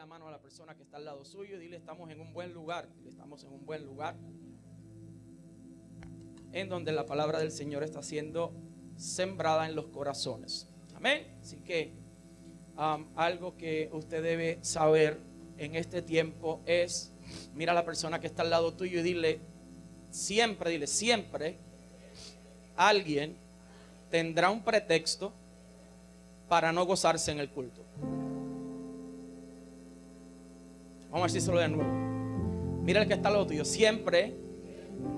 la mano a la persona que está al lado suyo y dile estamos en un buen lugar. estamos en un buen lugar. En donde la palabra del Señor está siendo sembrada en los corazones. Amén. Así que um, algo que usted debe saber en este tiempo es, mira a la persona que está al lado tuyo y dile, siempre, dile, siempre alguien tendrá un pretexto para no gozarse en el culto. Vamos a decírselo de nuevo. Mira el que está al lado tuyo. Siempre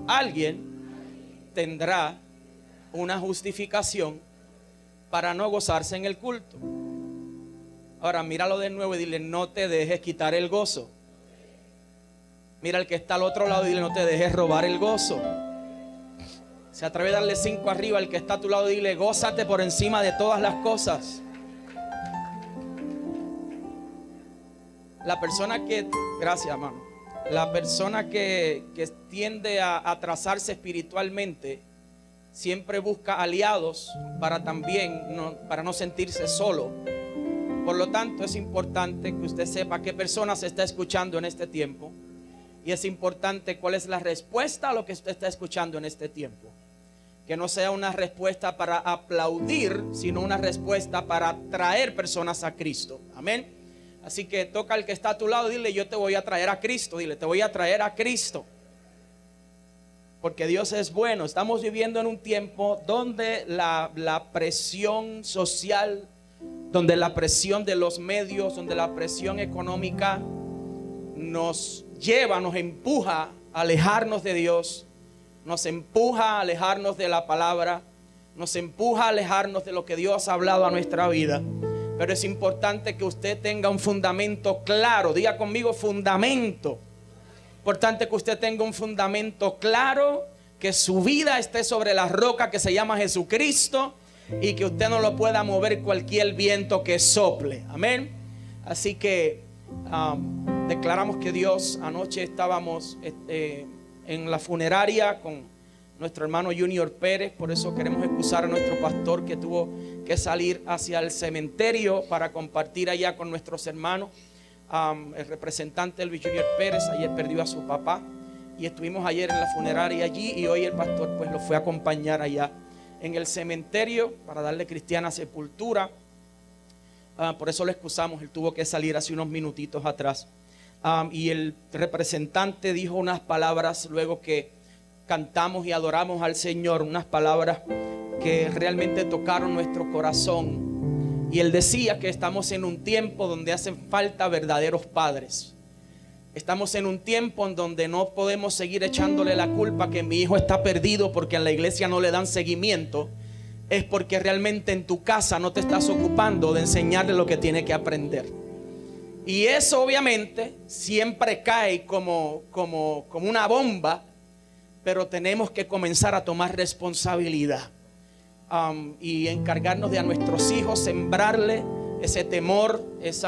alguien tendrá una justificación para no gozarse en el culto. Ahora, míralo de nuevo y dile, no te dejes quitar el gozo. Mira el que está al otro lado y dile, no te dejes robar el gozo. Se atreve a darle cinco arriba al que está a tu lado y dile, gózate por encima de todas las cosas. La persona que, gracias la persona que, tiende a atrasarse espiritualmente siempre busca aliados para también, no, para no sentirse solo. Por lo tanto, es importante que usted sepa qué persona se está escuchando en este tiempo. Y es importante cuál es la respuesta a lo que usted está escuchando en este tiempo. Que no sea una respuesta para aplaudir, sino una respuesta para traer personas a Cristo. Amén. Así que toca al que está a tu lado, dile, yo te voy a traer a Cristo, dile, te voy a traer a Cristo. Porque Dios es bueno. Estamos viviendo en un tiempo donde la, la presión social, donde la presión de los medios, donde la presión económica nos lleva, nos empuja a alejarnos de Dios, nos empuja a alejarnos de la palabra, nos empuja a alejarnos de lo que Dios ha hablado a nuestra vida. Pero es importante que usted tenga un fundamento claro. Diga conmigo fundamento. Importante que usted tenga un fundamento claro, que su vida esté sobre la roca que se llama Jesucristo y que usted no lo pueda mover cualquier viento que sople. Amén. Así que um, declaramos que Dios, anoche estábamos este, en la funeraria con nuestro hermano Junior Pérez, por eso queremos excusar a nuestro pastor que tuvo que salir hacia el cementerio para compartir allá con nuestros hermanos. el representante Luis Junior Pérez ayer perdió a su papá y estuvimos ayer en la funeraria allí y hoy el pastor pues lo fue a acompañar allá en el cementerio para darle cristiana sepultura. Ah, por eso lo excusamos, él tuvo que salir hace unos minutitos atrás. y el representante dijo unas palabras luego que cantamos y adoramos al Señor, unas palabras que realmente tocaron nuestro corazón. Y él decía que estamos en un tiempo donde hacen falta verdaderos padres. Estamos en un tiempo en donde no podemos seguir echándole la culpa que mi hijo está perdido porque en la iglesia no le dan seguimiento. Es porque realmente en tu casa no te estás ocupando de enseñarle lo que tiene que aprender. Y eso obviamente siempre cae como, como, como una bomba pero tenemos que comenzar a tomar responsabilidad um, y encargarnos de a nuestros hijos, sembrarle ese temor, ese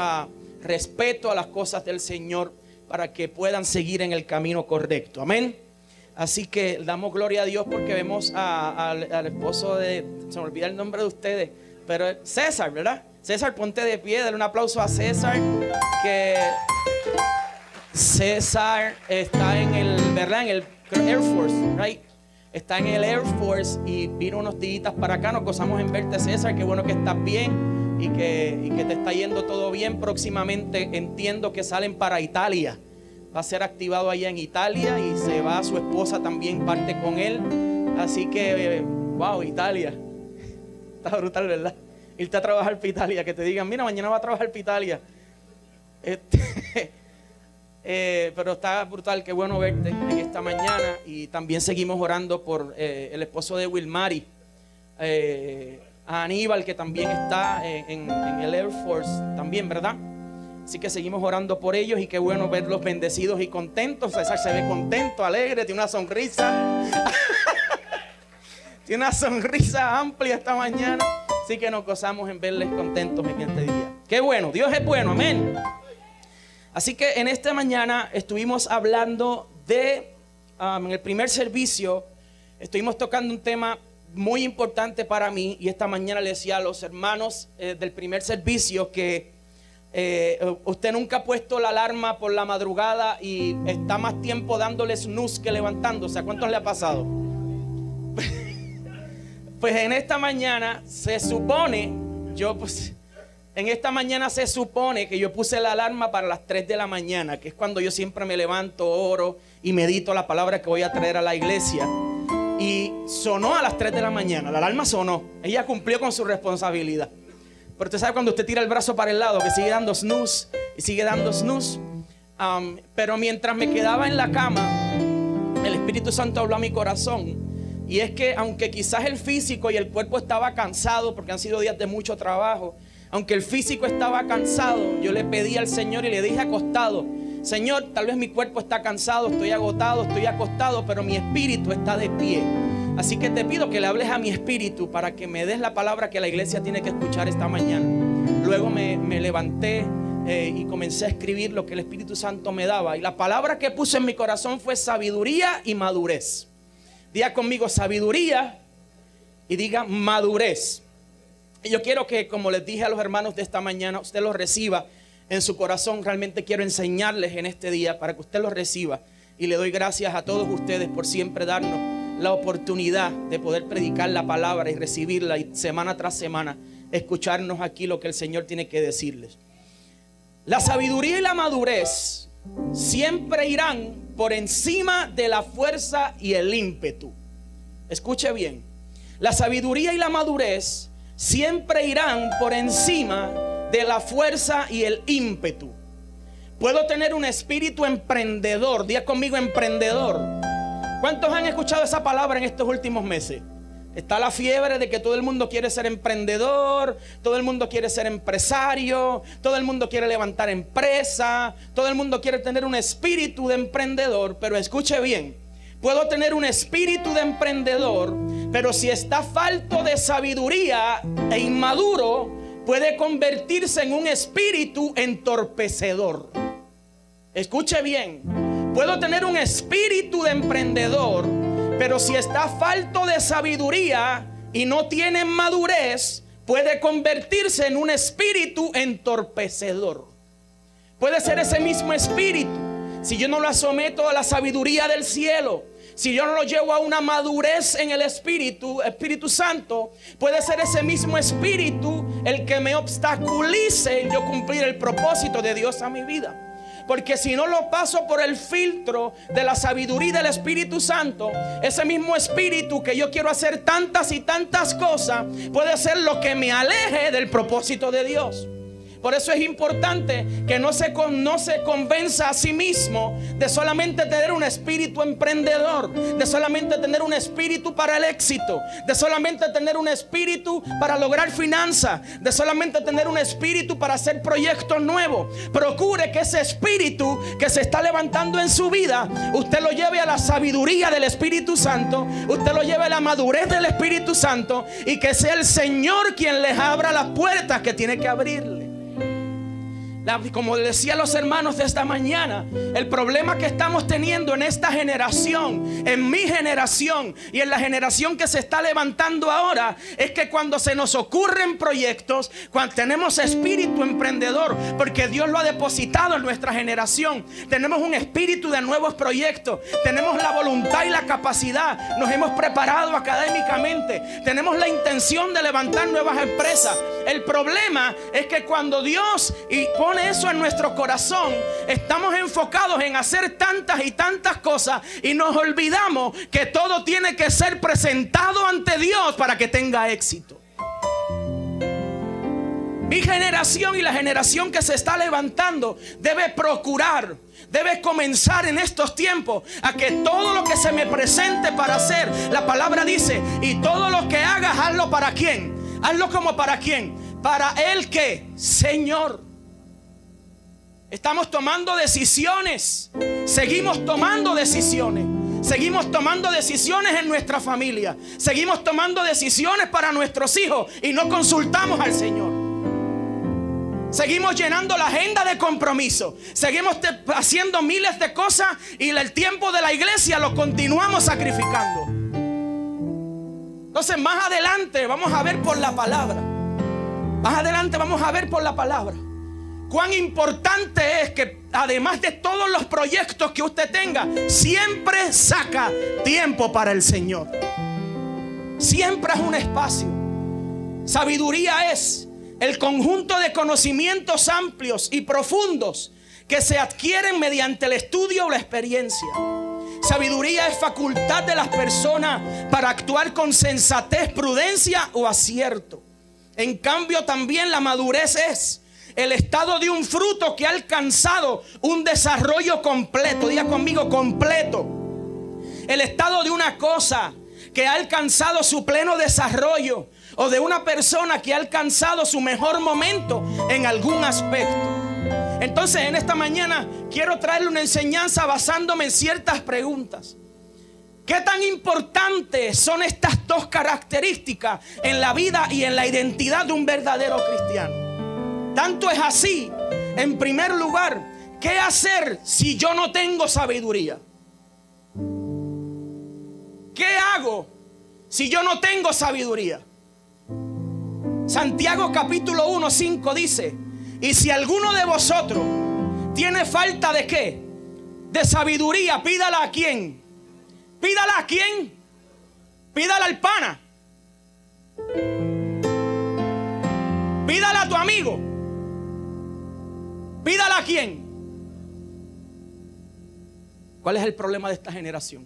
respeto a las cosas del Señor para que puedan seguir en el camino correcto. Amén. Así que damos gloria a Dios porque vemos al esposo de, se me olvida el nombre de ustedes, pero César, ¿verdad? César, ponte de pie, dale un aplauso a César, que César está en el, ¿verdad? En el Air Force, right? Está en el Air Force y vino unos días para acá. Nos gozamos en verte, César. Qué bueno que estás bien y que, que te está yendo todo bien. Próximamente entiendo que salen para Italia. Va a ser activado allá en Italia y se va su esposa también parte con él. Así que, wow, Italia. Está brutal, ¿verdad? Irte a trabajar para Italia, que te digan, mira, mañana va a trabajar para Italia. Este, eh, pero está brutal, qué bueno verte en esta mañana. Y también seguimos orando por eh, el esposo de Wilmary, eh, a Aníbal, que también está en, el Air Force, también, ¿verdad? Así que seguimos orando por ellos y qué bueno verlos bendecidos y contentos. César se ve contento, alegre, tiene una sonrisa. tiene una sonrisa amplia esta mañana. Así que nos gozamos en verles contentos en este día. Qué bueno, Dios es bueno, amén. Así que en esta mañana estuvimos hablando de, um, en el primer servicio, estuvimos tocando un tema muy importante para mí y esta mañana le decía a los hermanos eh, del primer servicio que Eh, usted nunca ha puesto la alarma por la madrugada y está más tiempo dándole snooze que levantándose. ¿A cuántos le ha pasado? pues en esta mañana se supone, yo pues, en esta mañana se supone que yo puse la alarma para las 3 de la mañana, que es cuando yo siempre me levanto, oro y medito la palabra que voy a traer a la iglesia. Y sonó a las 3 de la mañana, la alarma sonó. Ella cumplió con su responsabilidad. Pero usted sabe cuando usted tira el brazo para el lado, que sigue dando snooze y sigue dando snooze. Um, pero mientras me quedaba en la cama, el Espíritu Santo habló a mi corazón. Y es que aunque quizás el físico y el cuerpo estaba cansado, porque han sido días de mucho trabajo, aunque el físico estaba cansado, yo le pedí al Señor y le dije acostado, Señor, tal vez mi cuerpo está cansado, estoy agotado, estoy acostado, pero mi espíritu está de pie. Así que te pido que le hables a mi espíritu para que me des la palabra que la iglesia tiene que escuchar esta mañana. Luego me, levanté eh, y comencé a escribir lo que el Espíritu Santo me daba. Y la palabra que puse en mi corazón fue sabiduría y madurez. Diga conmigo sabiduría y diga madurez. Y yo quiero que, como les dije a los hermanos de esta mañana, usted lo reciba en su corazón. Realmente quiero enseñarles en este día para que usted lo reciba. Y le doy gracias a todos ustedes por siempre darnos la oportunidad de poder predicar la palabra y recibirla y semana tras semana escucharnos aquí lo que el Señor tiene que decirles. La sabiduría y la madurez siempre irán por encima de la fuerza y el ímpetu. Escuche bien. La sabiduría y la madurez siempre irán por encima de la fuerza y el ímpetu. Puedo tener un espíritu emprendedor, día conmigo emprendedor ¿Cuántos han escuchado esa palabra en estos últimos meses? Está la fiebre de que todo el mundo quiere ser emprendedor, todo el mundo quiere ser empresario, todo el mundo quiere levantar empresa, todo el mundo quiere tener un espíritu de emprendedor, pero escuche bien, puedo tener un espíritu de emprendedor, pero si está falto de sabiduría e inmaduro, puede convertirse en un espíritu entorpecedor. Escuche bien, Puedo tener un espíritu de emprendedor, pero si está falto de sabiduría y no tiene madurez, puede convertirse en un espíritu entorpecedor. Puede ser ese mismo espíritu. Si yo no lo someto a la sabiduría del cielo, si yo no lo llevo a una madurez en el Espíritu, Espíritu Santo, puede ser ese mismo Espíritu el que me obstaculice en yo cumplir el propósito de Dios a mi vida. Porque si no lo paso por el filtro de la sabiduría del Espíritu Santo, ese mismo Espíritu que yo quiero hacer tantas y tantas cosas, puede ser lo que me aleje del propósito de Dios. Por eso es importante que no se, no se convenza a sí mismo de solamente tener un espíritu emprendedor, de solamente tener un espíritu para el éxito, de solamente tener un espíritu para lograr finanzas, de solamente tener un espíritu para hacer proyectos nuevos. Procure que ese espíritu que se está levantando en su vida, usted lo lleve a la sabiduría del Espíritu Santo, usted lo lleve a la madurez del Espíritu Santo y que sea el Señor quien les abra las puertas que tiene que abrirle como decía los hermanos de esta mañana, el problema que estamos teniendo en esta generación, en mi generación y en la generación que se está levantando ahora, es que cuando se nos ocurren proyectos, cuando tenemos espíritu emprendedor, porque Dios lo ha depositado en nuestra generación, tenemos un espíritu de nuevos proyectos, tenemos la voluntad y la capacidad, nos hemos preparado académicamente, tenemos la intención de levantar nuevas empresas. El problema es que cuando Dios y pone eso en nuestro corazón, estamos enfocados en hacer tantas y tantas cosas y nos olvidamos que todo tiene que ser presentado ante Dios para que tenga éxito. Mi generación y la generación que se está levantando debe procurar, debe comenzar en estos tiempos a que todo lo que se me presente para hacer, la palabra dice, y todo lo que hagas, hazlo para quién. Hazlo como para quién. Para el que, Señor. Estamos tomando decisiones. Seguimos tomando decisiones. Seguimos tomando decisiones en nuestra familia. Seguimos tomando decisiones para nuestros hijos y no consultamos al Señor. Seguimos llenando la agenda de compromiso. Seguimos haciendo miles de cosas y el tiempo de la iglesia lo continuamos sacrificando. Entonces más adelante vamos a ver por la palabra. Más adelante vamos a ver por la palabra cuán importante es que además de todos los proyectos que usted tenga, siempre saca tiempo para el Señor. Siempre es un espacio. Sabiduría es el conjunto de conocimientos amplios y profundos que se adquieren mediante el estudio o la experiencia. Sabiduría es facultad de las personas para actuar con sensatez, prudencia o acierto. En cambio, también la madurez es el estado de un fruto que ha alcanzado un desarrollo completo. Diga conmigo, completo. El estado de una cosa que ha alcanzado su pleno desarrollo o de una persona que ha alcanzado su mejor momento en algún aspecto. Entonces en esta mañana quiero traerle una enseñanza basándome en ciertas preguntas. ¿Qué tan importantes son estas dos características en la vida y en la identidad de un verdadero cristiano? Tanto es así, en primer lugar, ¿qué hacer si yo no tengo sabiduría? ¿Qué hago si yo no tengo sabiduría? Santiago capítulo 1, 5 dice, y si alguno de vosotros tiene falta de qué? De sabiduría, pídala a quién. Pídala a quién. Pídala al pana. Pídala a tu amigo. Pídala a quién. ¿Cuál es el problema de esta generación?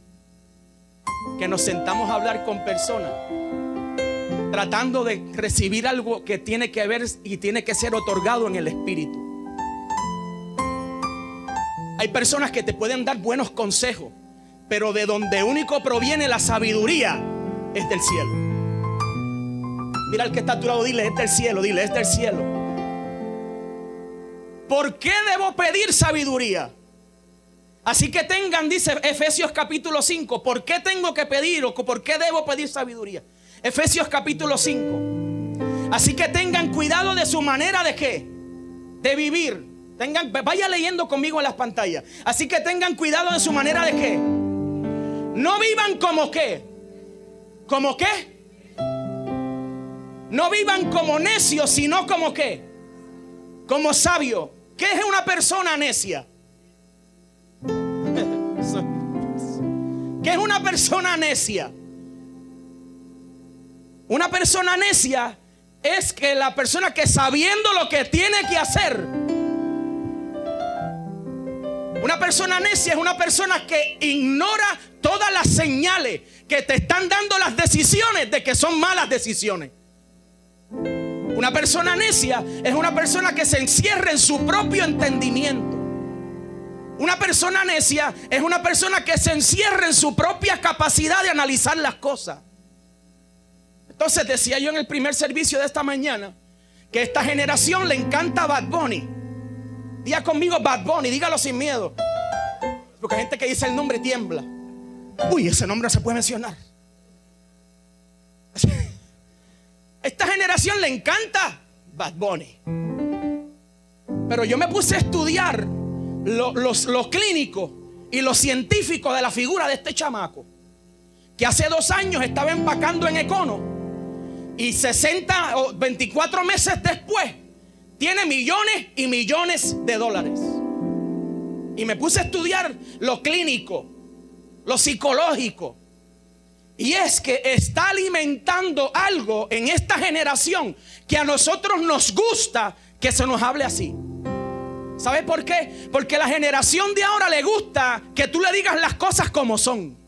Que nos sentamos a hablar con personas tratando de recibir algo que tiene que ver y tiene que ser otorgado en el Espíritu. Hay personas que te pueden dar buenos consejos, pero de donde único proviene la sabiduría es del cielo. Mira al que está a tu lado, dile, es del cielo, dile, es del cielo. ¿Por qué debo pedir sabiduría? Así que tengan, dice Efesios capítulo 5, ¿por qué tengo que pedir o por qué debo pedir sabiduría? Efesios capítulo 5. Así que tengan cuidado de su manera de qué? De vivir. Tengan, vaya leyendo conmigo en las pantallas. Así que tengan cuidado de su manera de qué. No vivan como qué. ¿Como qué? No vivan como necios, sino como qué. Como sabio. ¿Qué es una persona necia? ¿Qué es una persona necia? Una persona necia es que la persona que sabiendo lo que tiene que hacer. Una persona necia es una persona que ignora todas las señales que te están dando las decisiones de que son malas decisiones. Una persona necia es una persona que se encierra en su propio entendimiento. Una persona necia es una persona que se encierra en su propia capacidad de analizar las cosas. Entonces decía yo en el primer servicio de esta mañana que esta generación le encanta Bad Bunny. Diga conmigo Bad Bunny, dígalo sin miedo. Porque hay gente que dice el nombre tiembla. Uy, ese nombre se puede mencionar. Esta generación le encanta Bad Bunny. Pero yo me puse a estudiar lo, lo clínico y lo científico de la figura de este chamaco. Que hace dos años estaba empacando en Econo y 60 o 24 meses después tiene millones y millones de dólares. Y me puse a estudiar lo clínico, lo psicológico. Y es que está alimentando algo en esta generación que a nosotros nos gusta que se nos hable así. ¿Sabe por qué? Porque la generación de ahora le gusta que tú le digas las cosas como son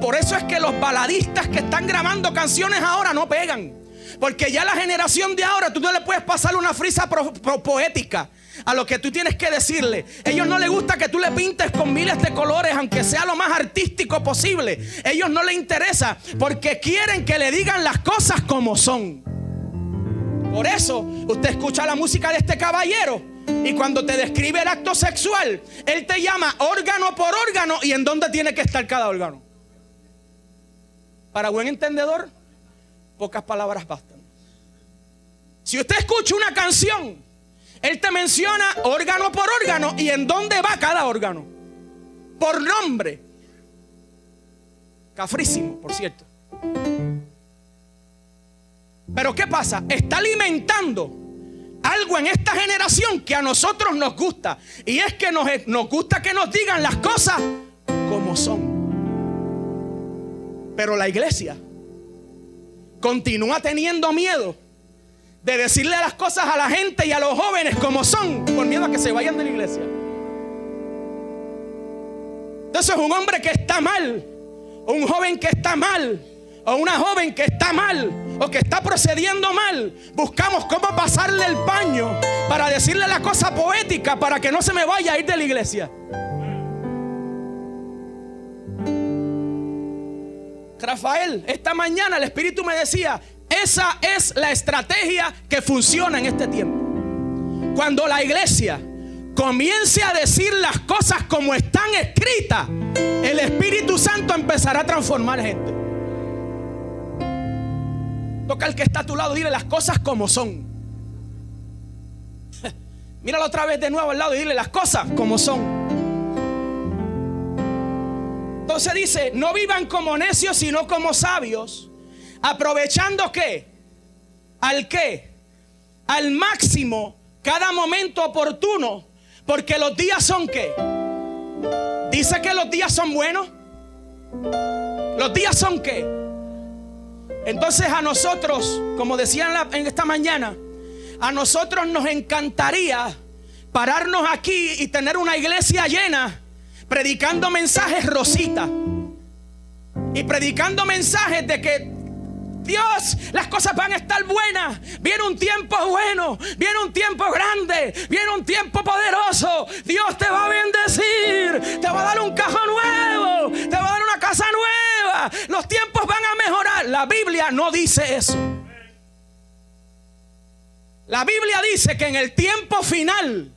por eso es que los baladistas que están grabando canciones ahora no pegan. Porque ya la generación de ahora tú no le puedes pasar una frisa poética a lo que tú tienes que decirle. Ellos no les gusta que tú le pintes con miles de colores, aunque sea lo más artístico posible. Ellos no les interesa porque quieren que le digan las cosas como son. Por eso usted escucha la música de este caballero y cuando te describe el acto sexual, él te llama órgano por órgano y en dónde tiene que estar cada órgano. Para buen entendedor, pocas palabras bastan. Si usted escucha una canción, él te menciona órgano por órgano y en dónde va cada órgano. Por nombre. Cafrísimo, por cierto. Pero ¿qué pasa? Está alimentando algo en esta generación que a nosotros nos gusta. Y es que nos, nos gusta que nos digan las cosas como son. Pero la iglesia continúa teniendo miedo de decirle las cosas a la gente y a los jóvenes como son, por miedo a que se vayan de la iglesia. Entonces un hombre que está mal, un joven que está mal, o una joven que está mal o que está procediendo mal, buscamos cómo pasarle el paño para decirle la cosa poética para que no se me vaya a ir de la iglesia. Rafael, esta mañana el Espíritu me decía, esa es la estrategia que funciona en este tiempo. Cuando la iglesia comience a decir las cosas como están escritas, el Espíritu Santo empezará a transformar gente. Toca al que está a tu lado, dile las cosas como son. Míralo otra vez de nuevo al lado y dile las cosas como son. Entonces dice, no vivan como necios, sino como sabios, aprovechando qué? Al qué? Al máximo cada momento oportuno, porque los días son qué? Dice que los días son buenos. Los días son qué? Entonces a nosotros, como decían en esta mañana, a nosotros nos encantaría pararnos aquí y tener una iglesia llena predicando mensajes rosita y predicando mensajes de que Dios, las cosas van a estar buenas. Viene un tiempo bueno, viene un tiempo grande, viene un tiempo poderoso. Dios te va a bendecir, te va a dar un cajón nuevo, te va a dar una casa nueva. Los tiempos van a mejorar. La Biblia no dice eso. La Biblia dice que en el tiempo final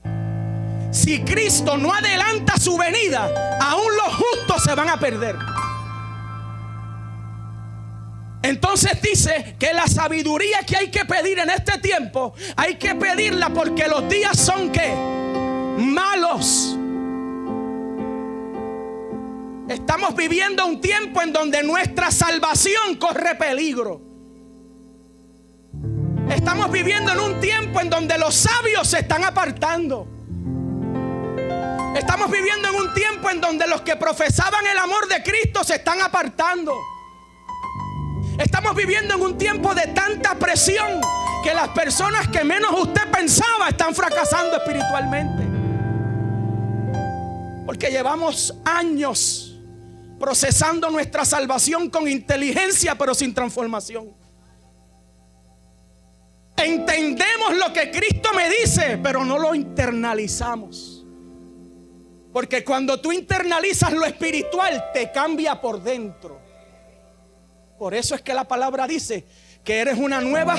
si Cristo no adelanta su venida, aún los justos se van a perder. Entonces dice que la sabiduría que hay que pedir en este tiempo, hay que pedirla porque los días son que malos. Estamos viviendo un tiempo en donde nuestra salvación corre peligro. Estamos viviendo en un tiempo en donde los sabios se están apartando. Estamos viviendo en un tiempo en donde los que profesaban el amor de Cristo se están apartando. Estamos viviendo en un tiempo de tanta presión que las personas que menos usted pensaba están fracasando espiritualmente. Porque llevamos años procesando nuestra salvación con inteligencia pero sin transformación. Entendemos lo que Cristo me dice, pero no lo internalizamos. Porque cuando tú internalizas lo espiritual, te cambia por dentro. Por eso es que la palabra dice que eres una nueva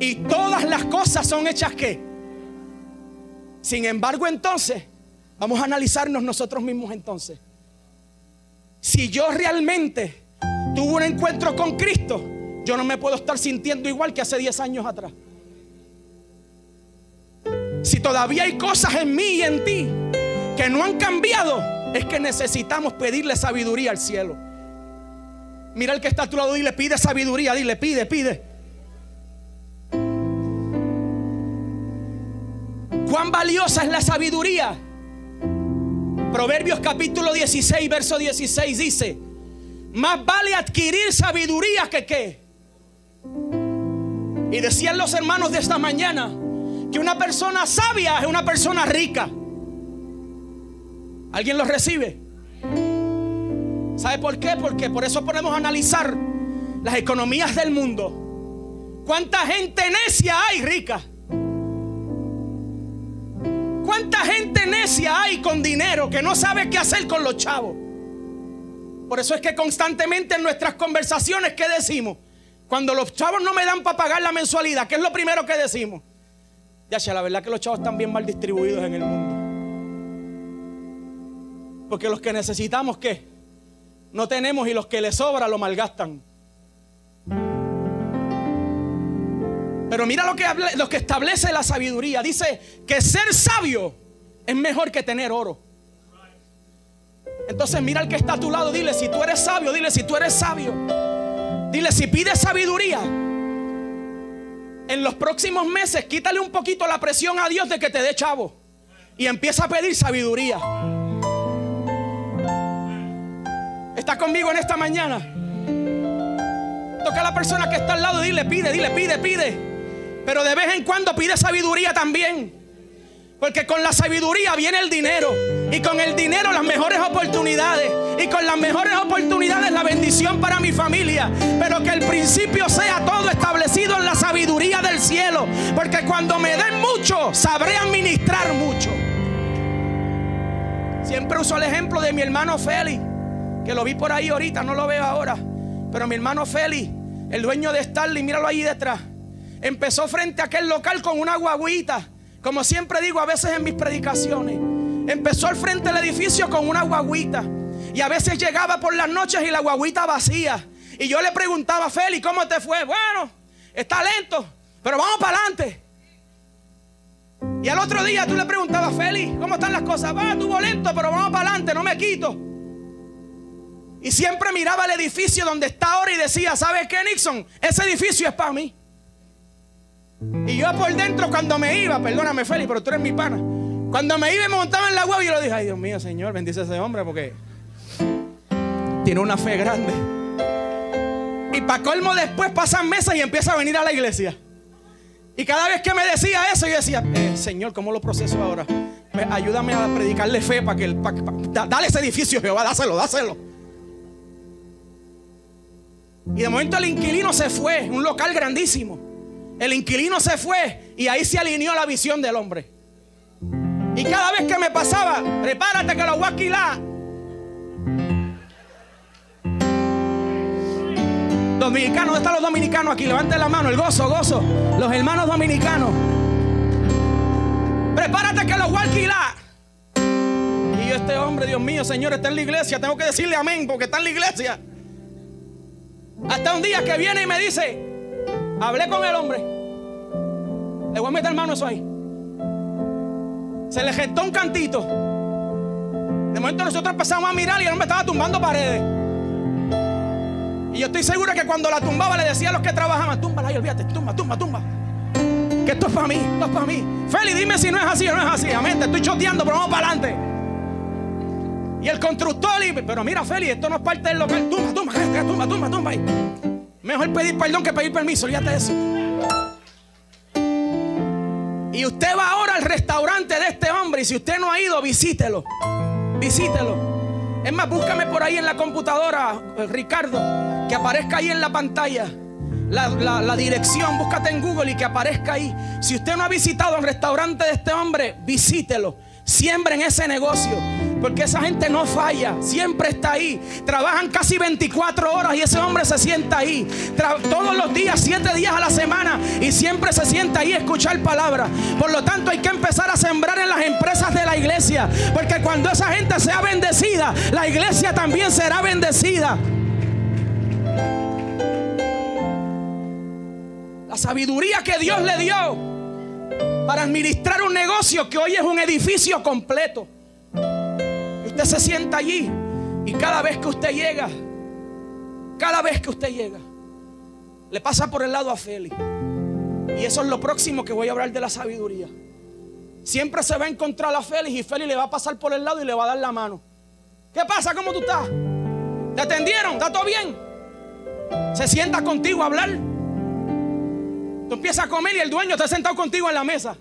y todas las cosas son hechas que. Sin embargo, entonces, vamos a analizarnos nosotros mismos entonces. Si yo realmente tuve un encuentro con Cristo, yo no me puedo estar sintiendo igual que hace 10 años atrás. Si todavía hay cosas en mí y en ti que no han cambiado, es que necesitamos pedirle sabiduría al cielo. Mira el que está a tu lado, dile, pide sabiduría, dile, pide, pide. ¿Cuán valiosa es la sabiduría? Proverbios capítulo 16, verso 16 dice, más vale adquirir sabiduría que qué. Y decían los hermanos de esta mañana que una persona sabia es una persona rica. ¿Alguien lo recibe? ¿Sabe por qué? Porque por eso podemos analizar las economías del mundo. ¿Cuánta gente necia hay rica? ¿Cuánta gente necia hay con dinero que no sabe qué hacer con los chavos? Por eso es que constantemente en nuestras conversaciones, ¿qué decimos? Cuando los chavos no me dan para pagar la mensualidad, ¿qué es lo primero que decimos? Ya, la verdad que los chavos están bien mal distribuidos en el mundo. Porque los que necesitamos, ¿qué? No tenemos y los que les sobra lo malgastan. Pero mira lo que, que establece la sabiduría. Dice que ser sabio es mejor que tener oro. Entonces mira al que está a tu lado, dile si tú eres sabio, dile si tú eres sabio. Dile si pides sabiduría. En los próximos meses, quítale un poquito la presión a Dios de que te dé chavo. Y empieza a pedir sabiduría. ¿Está conmigo en esta mañana? Toca a la persona que está al lado dile, pide, dile, pide, pide. Pero de vez en cuando pide sabiduría también. Porque con la sabiduría viene el dinero. Y con el dinero las mejores oportunidades. Y con las mejores oportunidades la bendición para mi familia. Pero que el principio sea todo establecido en la sabiduría del cielo. Porque cuando me den mucho, sabré administrar mucho. Siempre uso el ejemplo de mi hermano Félix. Que lo vi por ahí ahorita, no lo veo ahora. Pero mi hermano Félix, el dueño de Starling, míralo ahí detrás. Empezó frente a aquel local con una guaguita como siempre digo a veces en mis predicaciones, empezó al frente del edificio con una guaguita. Y a veces llegaba por las noches y la guaguita vacía. Y yo le preguntaba, Feli, ¿cómo te fue? Bueno, está lento, pero vamos para adelante. Y al otro día tú le preguntabas, Feli, ¿cómo están las cosas? Va, tuvo lento, pero vamos para adelante, no me quito. Y siempre miraba el edificio donde está ahora y decía, ¿sabes qué, Nixon? Ese edificio es para mí. Y yo por dentro cuando me iba, perdóname Feli, pero tú eres mi pana. Cuando me iba y me montaba en la web, yo le dije, ay Dios mío, Señor, bendice a ese hombre porque tiene una fe grande. Y para colmo después pasan meses y empieza a venir a la iglesia. Y cada vez que me decía eso, yo decía, eh, Señor, ¿cómo lo proceso ahora? ayúdame a predicarle fe para que, el, dale ese edificio, Jehová, dáselo, dáselo. Y de momento el inquilino se fue, un local grandísimo. El inquilino se fue y ahí se alineó la visión del hombre. Y cada vez que me pasaba, prepárate que lo voy a alquilar. ¿dónde están los dominicanos aquí? Levanten la mano, el gozo, gozo. Los hermanos dominicanos. Prepárate que lo voy a. Y este hombre, Dios mío, Señor, está en la iglesia. Tengo que decirle amén porque está en la iglesia. Hasta un día que viene y me dice, Hablé con el hombre. Le voy a meter mano eso ahí. Se le gestó un cantito. De momento nosotros empezamos a mirar y el hombre estaba tumbando paredes. Y yo estoy seguro que cuando la tumbaba le decía a los que trabajaban, túmbala ahí, olvídate, tumba, tumba, tumba. Que esto es para mí, esto es para mí. Feli, dime si no es así o no es así. Amén, te estoy choteando, pero vamos para adelante. Y el constructor, pero mira, Feli, esto no es parte del local. Tumba, tumba, tumba, tumba, tumba. Mejor pedir perdón que pedir permiso, olvídate de eso. Y usted va ahora al restaurante de este hombre y si usted no ha ido, visítelo. Visítelo. Es más, búscame por ahí en la computadora, eh, Ricardo, que aparezca ahí en la pantalla. La, dirección, búscate en Google y que aparezca ahí. Si usted no ha visitado el restaurante de este hombre, visítelo. Siempre en ese negocio. Porque esa gente no falla, siempre está ahí. Trabajan casi 24 horas y ese hombre se sienta ahí. todos los días, 7 días a la semana y siempre se sienta ahí a escuchar palabra. Por lo tanto, hay que empezar a sembrar en las empresas de la iglesia. Porque cuando esa gente sea bendecida, la iglesia también será bendecida. La sabiduría que Dios le dio para administrar un negocio que hoy es un edificio completo. Usted se sienta allí y cada vez que usted llega, cada vez que usted llega, le pasa por el lado a Félix. Y eso es lo próximo que voy a hablar de la sabiduría. Siempre se va a encontrar a Félix y Félix le va a pasar por el lado y le va a dar la mano. ¿Qué pasa? ¿Cómo tú estás? ¿Te atendieron? ¿Está todo bien? Se sienta contigo a hablar. Tú empiezas a comer y el dueño está sentado contigo en la mesa.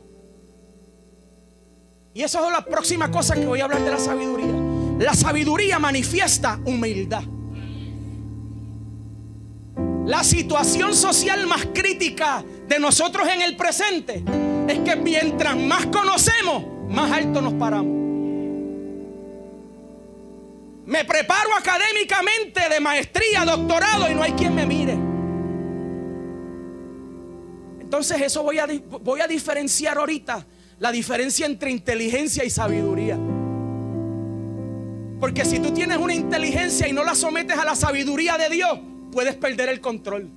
Y eso es la próxima cosa que voy a hablar de la sabiduría. La sabiduría manifiesta humildad. La situación social más crítica de nosotros en el presente es que mientras más conocemos, más alto nos paramos. Me preparo académicamente de maestría, doctorado y no hay quien me mire. Entonces eso voy a, diferenciar ahorita la diferencia entre inteligencia y sabiduría. Porque si tú tienes una inteligencia y no la sometes a la sabiduría de Dios, puedes perder el control.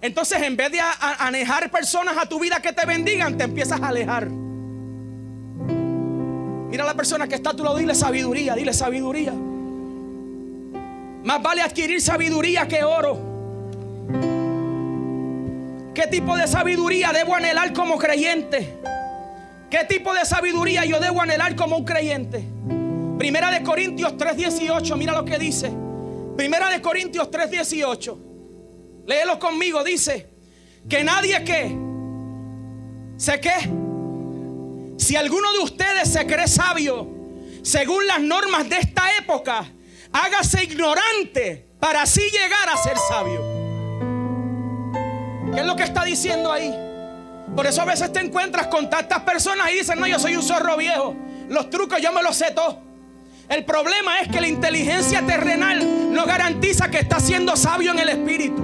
Entonces, en vez de anejar personas a tu vida que te bendigan, te empiezas a alejar. Mira a la persona que está a tu lado, dile sabiduría, dile sabiduría. Más vale adquirir sabiduría que oro. ¿Qué tipo de sabiduría debo anhelar como creyente? ¿Qué tipo de sabiduría yo debo anhelar como un creyente? Primera de Corintios 3:18, mira lo que dice. Primera de Corintios 3:18. Léelo conmigo, dice que nadie que se qué. Si alguno de ustedes se cree sabio, según las normas de esta época, hágase ignorante para así llegar a ser sabio. ¿Qué es lo que está diciendo ahí? Por eso a veces te encuentras con tantas personas y dicen, no, yo soy un zorro viejo. Los trucos yo me los sé todos. El problema es que la inteligencia terrenal no garantiza que está siendo sabio en el espíritu.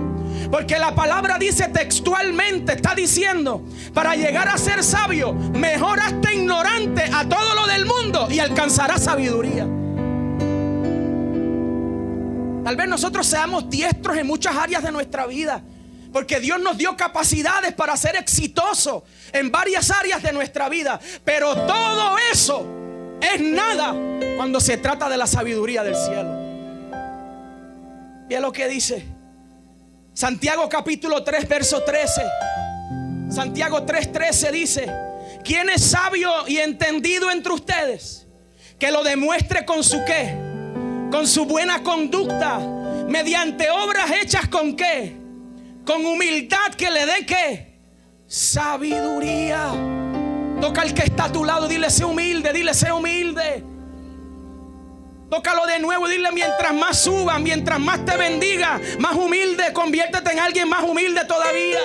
Porque la palabra dice textualmente, está diciendo, para llegar a ser sabio, mejor hazte ignorante a todo lo del mundo y alcanzarás sabiduría. Tal vez nosotros seamos diestros en muchas áreas de nuestra vida. Porque Dios nos dio capacidades para ser exitosos en varias áreas de nuestra vida. Pero todo eso es nada cuando se trata de la sabiduría del cielo. Mira lo que dice Santiago capítulo 3, verso 13. Santiago 3:13 dice, ¿quién es sabio y entendido entre ustedes? Que lo demuestre con su qué? Con su buena conducta, mediante obras hechas con qué? Con humildad que le dé qué? Sabiduría. Toca al que está a tu lado, dile sé humilde, dile sé humilde. Tócalo de nuevo y dile mientras más suba, mientras más te bendiga, más humilde, conviértete en alguien más humilde todavía.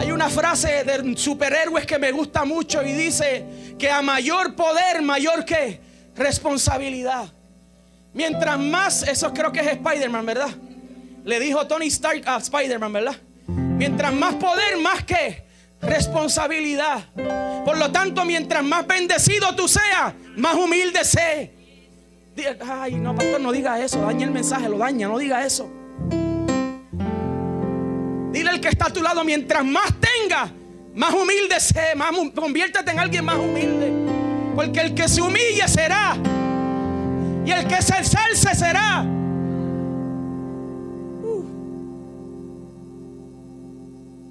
Hay una frase de superhéroes que me gusta mucho y dice que a mayor poder, mayor que responsabilidad. Mientras más, eso creo que es Spider-Man, ¿verdad? Le dijo Tony Stark a Spider-Man, ¿verdad? Mientras más poder, más que responsabilidad. Por lo tanto, mientras más bendecido tú seas, más humilde sé. Ay, no, pastor, no diga eso. Daña el mensaje, lo daña, no diga eso. Dile al que está a tu lado, mientras más tenga, más humilde sé, más conviértete en alguien más humilde. Porque el que se humille será. Y el que se exalce será. Uh.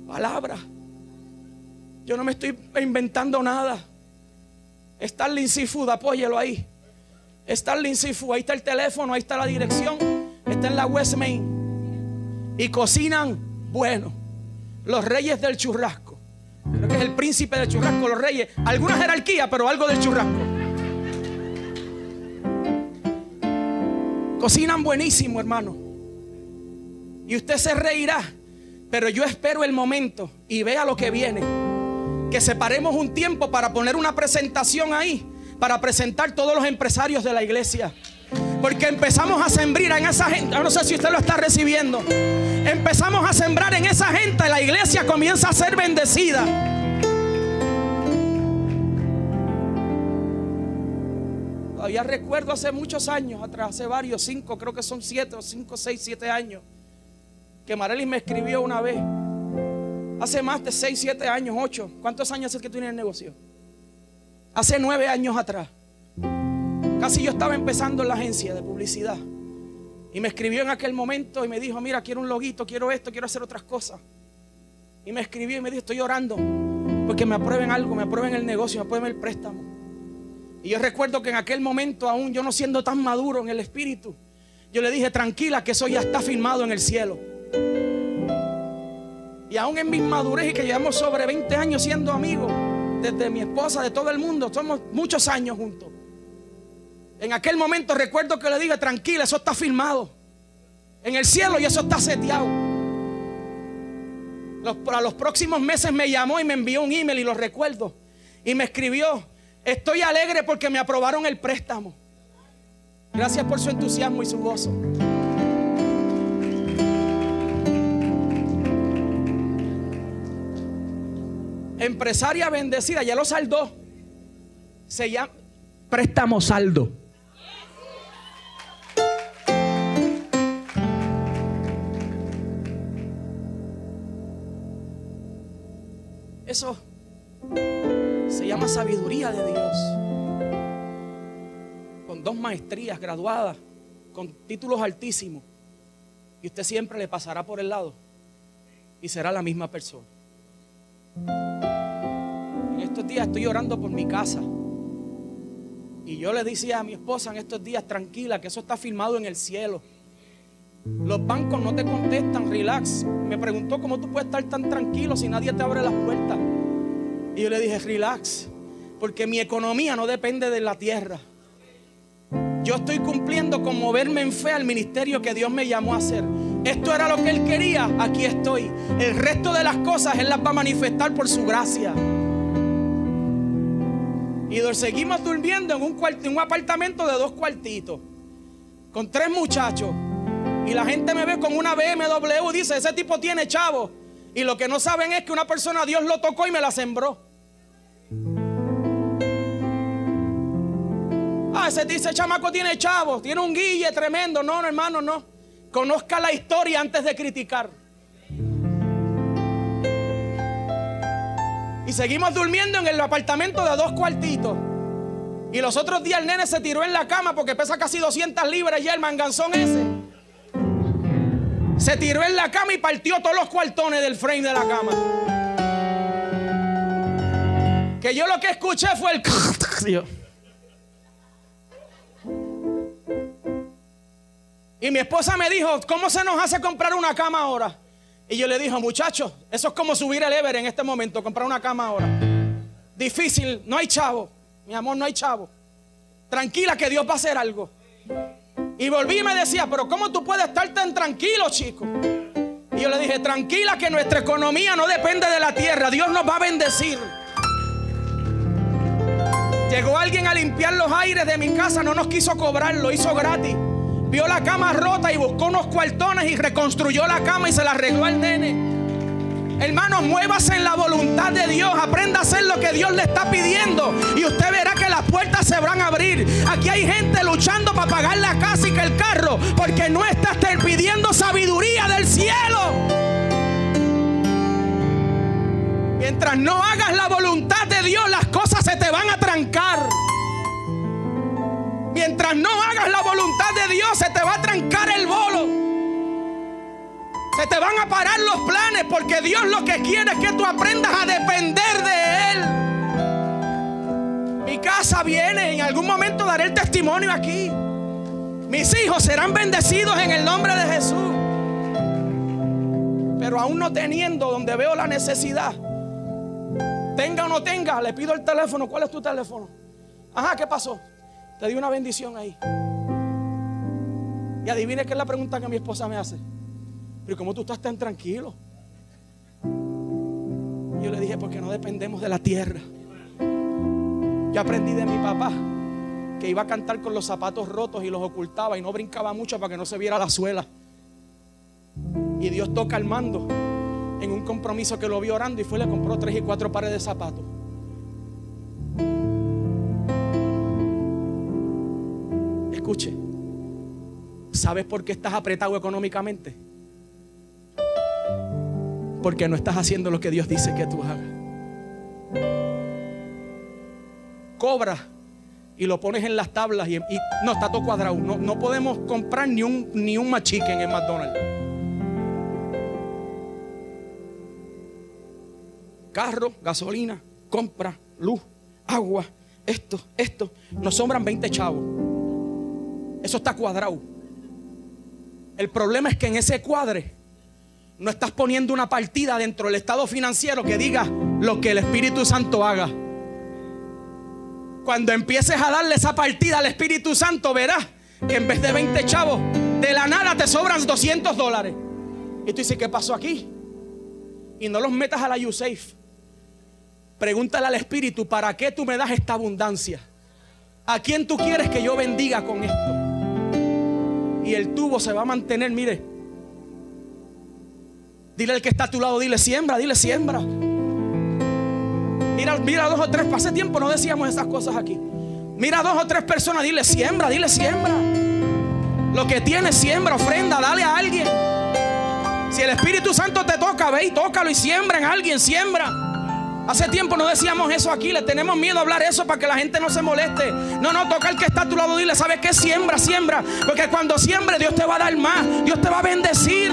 Palabra. Yo no me estoy inventando nada. Starling Seafood, apóyelo ahí. Starling Seafood, ahí está el teléfono, ahí está la dirección. Está en la West Main. Y cocinan bueno. Los reyes del churrasco. Creo que es el príncipe del churrasco, los reyes. Alguna jerarquía, pero algo del churrasco. Cocinan buenísimo, hermano. Y usted se reirá. Pero yo espero el momento y vea lo que viene que separemos un tiempo para poner una presentación ahí, para presentar todos los empresarios de la iglesia. Porque empezamos a sembrar en esa gente, no sé si usted lo está recibiendo, empezamos a sembrar en esa gente, la iglesia comienza a ser bendecida. Todavía recuerdo hace muchos años atrás, hace varios, cinco, creo que son siete o cinco, seis, siete años, que Marelis me escribió una vez Hace más de 6, 7 años, 8. ¿Cuántos años es que tú tienes el negocio? Hace 9 años atrás. Casi yo estaba empezando en la agencia de publicidad. Y me escribió en aquel momento y me dijo, mira, quiero un loguito, quiero esto, quiero hacer otras cosas. Y me escribió y me dijo, estoy orando porque me aprueben algo, me aprueben el negocio, me aprueben el préstamo. Y yo recuerdo que en aquel momento, aún yo no siendo tan maduro en el espíritu, yo le dije, tranquila, que eso ya está firmado en el cielo. Y aún en mi madurez y que llevamos sobre 20 años siendo amigos, desde mi esposa, de todo el mundo, somos muchos años juntos. En aquel momento recuerdo que le dije, tranquila, eso está firmado. En el cielo y eso está seteado. para los próximos meses me llamó y me envió un email y lo recuerdo. Y me escribió, estoy alegre porque me aprobaron el préstamo. Gracias por su entusiasmo y su gozo. Empresaria bendecida, ya lo saldó. Se llama préstamo saldo. Eso se llama sabiduría de Dios. Con dos maestrías graduadas, con títulos altísimos. Y usted siempre le pasará por el lado. y será la misma persona. Días estoy orando por mi casa. Y yo le decía a mi esposa en estos días, tranquila, que eso está filmado en el cielo. Los bancos no te contestan, relax. Me preguntó cómo tú puedes estar tan tranquilo si nadie te abre las puertas. Y yo le dije, relax, porque mi economía no depende de la tierra. Yo estoy cumpliendo con moverme en fe al ministerio que Dios me llamó a hacer. Esto era lo que Él quería, aquí estoy. El resto de las cosas Él las va a manifestar por su gracia. Y seguimos durmiendo en un, un apartamento de dos cuartitos, con tres muchachos. Y la gente me ve con una BMW dice, ese tipo tiene chavo. Y lo que no saben es que una persona Dios lo tocó y me la sembró. Ah, ese dice chamaco tiene chavo, tiene un guille tremendo. No, no, hermano, no. Conozca la historia antes de criticar. Seguimos durmiendo en el apartamento de dos cuartitos. Y los otros días el nene se tiró en la cama porque pesa casi 200 libras ya el manganzón ese. Se tiró en la cama y partió todos los cuartones del frame de la cama. Que yo lo que escuché fue el... Y mi esposa me dijo, ¿cómo se nos hace comprar una cama ahora? Y yo le dije, muchachos, eso es como subir el Ever en este momento, comprar una cama ahora. Difícil, no hay chavo. Mi amor, no hay chavo. Tranquila que Dios va a hacer algo. Y volví y me decía, pero ¿cómo tú puedes estar tan tranquilo, chico? Y yo le dije, tranquila que nuestra economía no depende de la tierra. Dios nos va a bendecir. Llegó alguien a limpiar los aires de mi casa, no nos quiso cobrar, lo hizo gratis vio la cama rota y buscó unos cuartones y reconstruyó la cama y se la arregló al nene. Hermanos, muévase en la voluntad de Dios. Aprenda a hacer lo que Dios le está pidiendo. Y usted verá que las puertas se van a abrir. Aquí hay gente luchando para pagar la casa y que el carro. Porque no estás pidiendo sabiduría del cielo. Mientras no hagas la voluntad de Dios, las cosas se te van a trancar. Mientras no hagas la voluntad de Dios, se te va a trancar el bolo. Se te van a parar los planes porque Dios lo que quiere es que tú aprendas a depender de Él. Mi casa viene, en algún momento daré el testimonio aquí. Mis hijos serán bendecidos en el nombre de Jesús. Pero aún no teniendo donde veo la necesidad, tenga o no tenga, le pido el teléfono. ¿Cuál es tu teléfono? Ajá, ¿qué pasó? Te di una bendición ahí. Y adivine qué es la pregunta que mi esposa me hace. Pero ¿cómo tú estás tan tranquilo? Yo le dije, porque no dependemos de la tierra. Yo aprendí de mi papá que iba a cantar con los zapatos rotos y los ocultaba y no brincaba mucho para que no se viera la suela. Y Dios toca el mando en un compromiso que lo vio orando y fue y le compró tres y cuatro pares de zapatos. Escuche, ¿sabes por qué estás apretado económicamente? Porque no estás haciendo lo que Dios dice que tú hagas. Cobra y lo pones en las tablas y, no está todo cuadrado. No, podemos comprar ni un, ni un machique en McDonald's. Carro, gasolina, compra, luz, agua, esto, esto. Nos sobran 20 chavos. Eso está cuadrado. El problema es que en ese cuadre no estás poniendo una partida dentro del estado financiero que diga lo que el Espíritu Santo haga. Cuando empieces a darle esa partida al Espíritu Santo, verás que en vez de 20 chavos, de la nada te sobran 200 dólares. Y tú dices, ¿qué pasó aquí? Y no los metas a la USAFE. Pregúntale al Espíritu, ¿para qué tú me das esta abundancia? ¿A quién tú quieres que yo bendiga con esto? Y el tubo se va a mantener, mire. Dile al que está a tu lado, dile siembra, dile siembra. Mira, mira dos o tres, hace tiempo no decíamos esas cosas aquí. Mira dos o tres personas, dile siembra, dile siembra. Lo que tienes, siembra, ofrenda, dale a alguien. Si el Espíritu Santo te toca, ve y tócalo y siembra en alguien, siembra. Hace tiempo no decíamos eso aquí, le tenemos miedo a hablar eso para que la gente no se moleste. No, no, toca el que está a tu lado, dile, ¿sabes qué? Siembra, siembra. Porque cuando siembre, Dios te va a dar más, Dios te va a bendecir.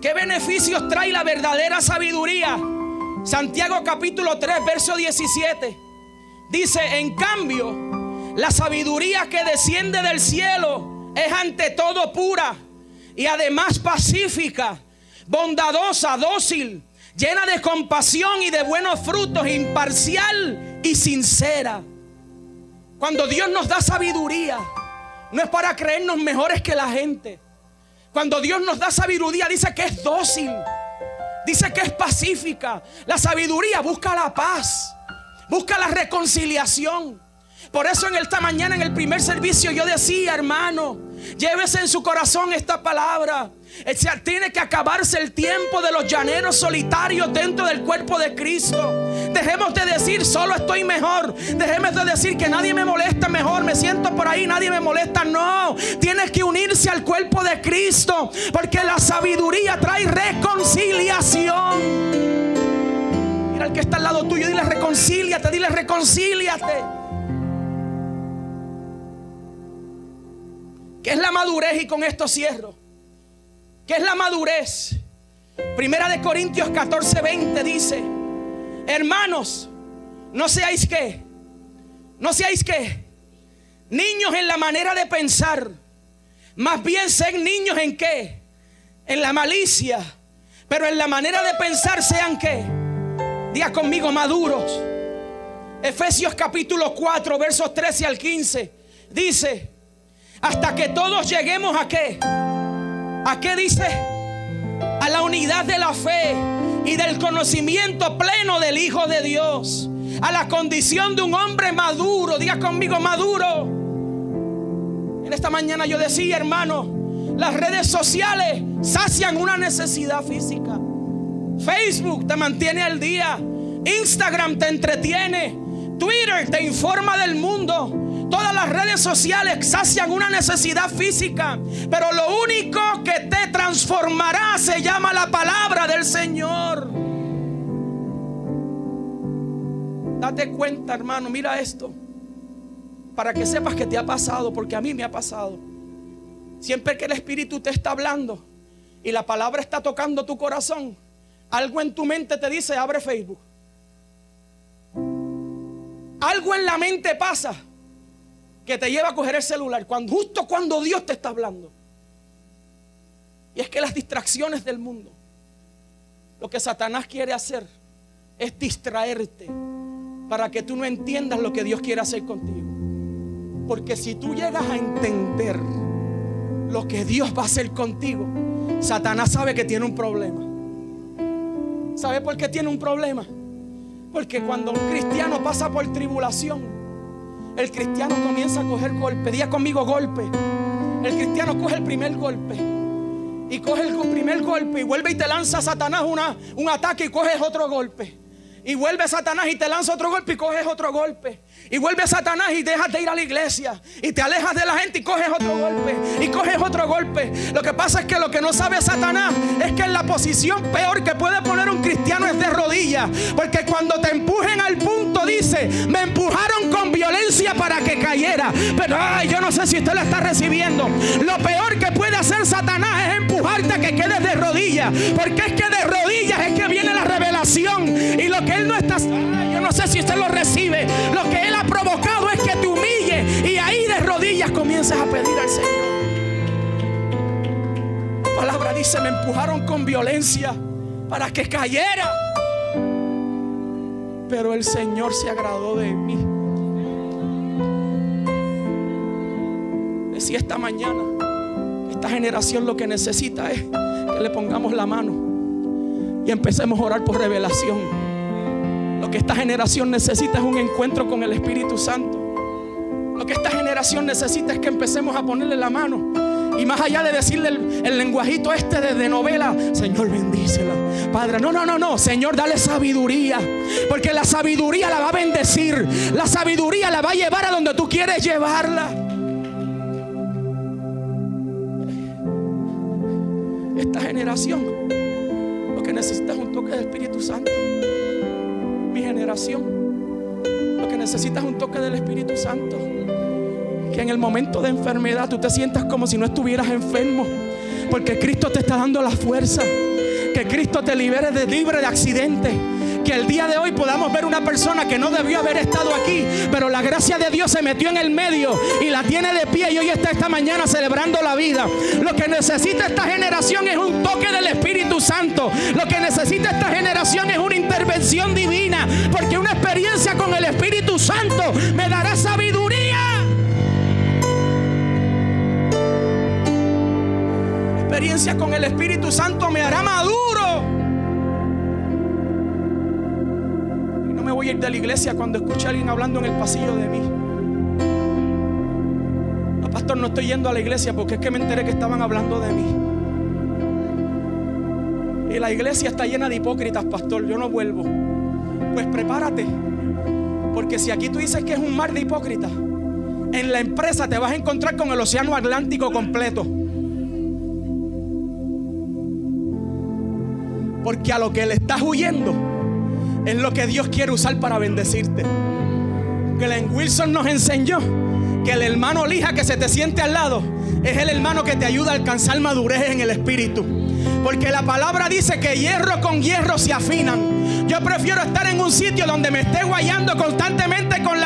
¿Qué beneficios trae la verdadera sabiduría? Santiago capítulo 3, verso 17. Dice, en cambio, la sabiduría que desciende del cielo es ante todo pura y además pacífica, bondadosa, dócil, llena de compasión y de buenos frutos, imparcial y sincera. Cuando Dios nos da sabiduría, no es para creernos mejores que la gente. Cuando Dios nos da sabiduría, dice que es dócil, dice que es pacífica. La sabiduría busca la paz, busca la reconciliación. Por eso en esta mañana, en el primer servicio, yo decía, hermano, llévese en su corazón esta palabra. Tiene que acabarse el tiempo de los llaneros solitarios dentro del cuerpo de Cristo. Dejemos de decir, solo estoy mejor. Dejemos de decir que nadie me molesta mejor. Me siento por ahí, nadie me molesta. No, tienes que unirse al cuerpo de Cristo. Porque la sabiduría trae reconciliación. Mira al que está al lado tuyo, dile reconcíliate, dile reconcíliate. ¿Qué es la madurez? Y con esto cierro. ¿Qué es la madurez? Primera de Corintios 14, 20 dice, hermanos, no seáis que, no seáis que, niños en la manera de pensar, más bien sean niños en qué, en la malicia, pero en la manera de pensar sean que, diga conmigo, maduros. Efesios capítulo 4, versos 13 al 15, dice, hasta que todos lleguemos a qué. ¿A qué dice? A la unidad de la fe y del conocimiento pleno del Hijo de Dios. A la condición de un hombre maduro. Diga conmigo, maduro. En esta mañana yo decía, hermano, las redes sociales sacian una necesidad física. Facebook te mantiene al día. Instagram te entretiene. Twitter te informa del mundo. Todas las redes sociales sacian una necesidad física, pero lo único que te transformará se llama la palabra del Señor. Date cuenta, hermano, mira esto. Para que sepas que te ha pasado, porque a mí me ha pasado. Siempre que el Espíritu te está hablando y la palabra está tocando tu corazón, algo en tu mente te dice, abre Facebook. Algo en la mente pasa que te lleva a coger el celular cuando, justo cuando Dios te está hablando. Y es que las distracciones del mundo, lo que Satanás quiere hacer es distraerte para que tú no entiendas lo que Dios quiere hacer contigo. Porque si tú llegas a entender lo que Dios va a hacer contigo, Satanás sabe que tiene un problema. ¿Sabe por qué tiene un problema? Porque cuando un cristiano pasa por tribulación, el cristiano comienza a coger golpe. Día conmigo golpe. El cristiano coge el primer golpe. Y coge el primer golpe y vuelve y te lanza a Satanás una, un ataque y coges otro golpe. Y vuelve Satanás y te lanza otro golpe y coges otro golpe. Y vuelve Satanás y dejas de ir a la iglesia. Y te alejas de la gente y coges otro golpe. Y coges otro golpe. Lo que pasa es que lo que no sabe Satanás es que en la posición peor que puede poner un cristiano es de rodillas. Porque cuando te empujen al punto dice, me empujaron con violencia para que cayera. Pero ay, yo no sé si usted lo está recibiendo. Lo peor que puede hacer Satanás es empujarte a que quedes de rodillas. Porque es que de rodillas es que viene la revelación. Y lo que él no está... yo no sé si usted lo recibe. Lo que él ha provocado es que te humille y ahí de rodillas comiences a pedir al Señor. La palabra dice, me empujaron con violencia para que cayera. Pero el Señor se agradó de mí. Decía esta mañana, esta generación lo que necesita es que le pongamos la mano y empecemos a orar por revelación. Lo que esta generación necesita es un encuentro con el Espíritu Santo. Lo que esta generación necesita es que empecemos a ponerle la mano. Y más allá de decirle el, lenguajito este de, novela, Señor bendícela. Padre, no, no, no, no. Señor, dale sabiduría. Porque la sabiduría la va a bendecir. La sabiduría la va a llevar a donde tú quieres llevarla. Generación lo que necesita un toque del Espíritu Santo generación. Lo que necesitas es un toque del Espíritu Santo. Que en el momento de enfermedad tú te sientas como si no estuvieras enfermo. Porque Cristo te está dando la fuerza. Que Cristo te libere de libre de accidente que el día de hoy podamos ver una persona que no debió haber estado aquí, pero la gracia de Dios se metió en el medio y la tiene de pie y hoy está esta mañana celebrando la vida. Lo que necesita esta generación es un toque del Espíritu Santo. Lo que necesita esta generación es una intervención divina, porque una experiencia con el Espíritu Santo me dará sabiduría. experiencia con el Espíritu Santo me hará maduro. Voy a ir de la iglesia cuando escuche a alguien hablando en el pasillo de mí. No, pastor, no estoy yendo a la iglesia porque es que me enteré que estaban hablando de mí. Y la iglesia está llena de hipócritas, pastor. Yo no vuelvo. Pues prepárate. Porque si aquí tú dices que es un mar de hipócritas, en la empresa te vas a encontrar con el océano Atlántico completo. Porque a lo que le estás huyendo es lo que Dios quiere usar para bendecirte. Glenn Wilson nos enseñó que el hermano lija que se te siente al lado es el hermano que te ayuda a alcanzar madurez en el espíritu. Porque la palabra dice que hierro con hierro se afinan. Yo prefiero estar en un sitio donde me esté guayando constantemente con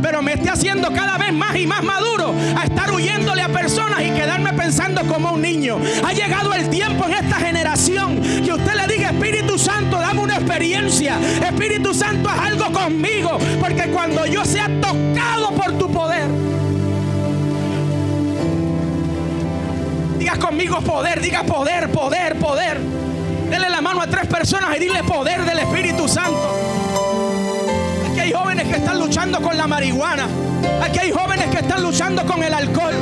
pero me esté haciendo cada vez más y más maduro a estar huyéndole a personas y quedarme pensando como un niño. Ha llegado el tiempo en esta generación que usted le diga, Espíritu Santo, dame una experiencia. Espíritu Santo, haz algo conmigo, porque cuando yo sea tocado por tu poder, diga conmigo poder, diga poder, poder, poder. Dele la mano a tres personas y dile poder del Espíritu Santo. Aquí hay jóvenes que están con la marihuana. Aquí hay jóvenes que están luchando con el alcohol.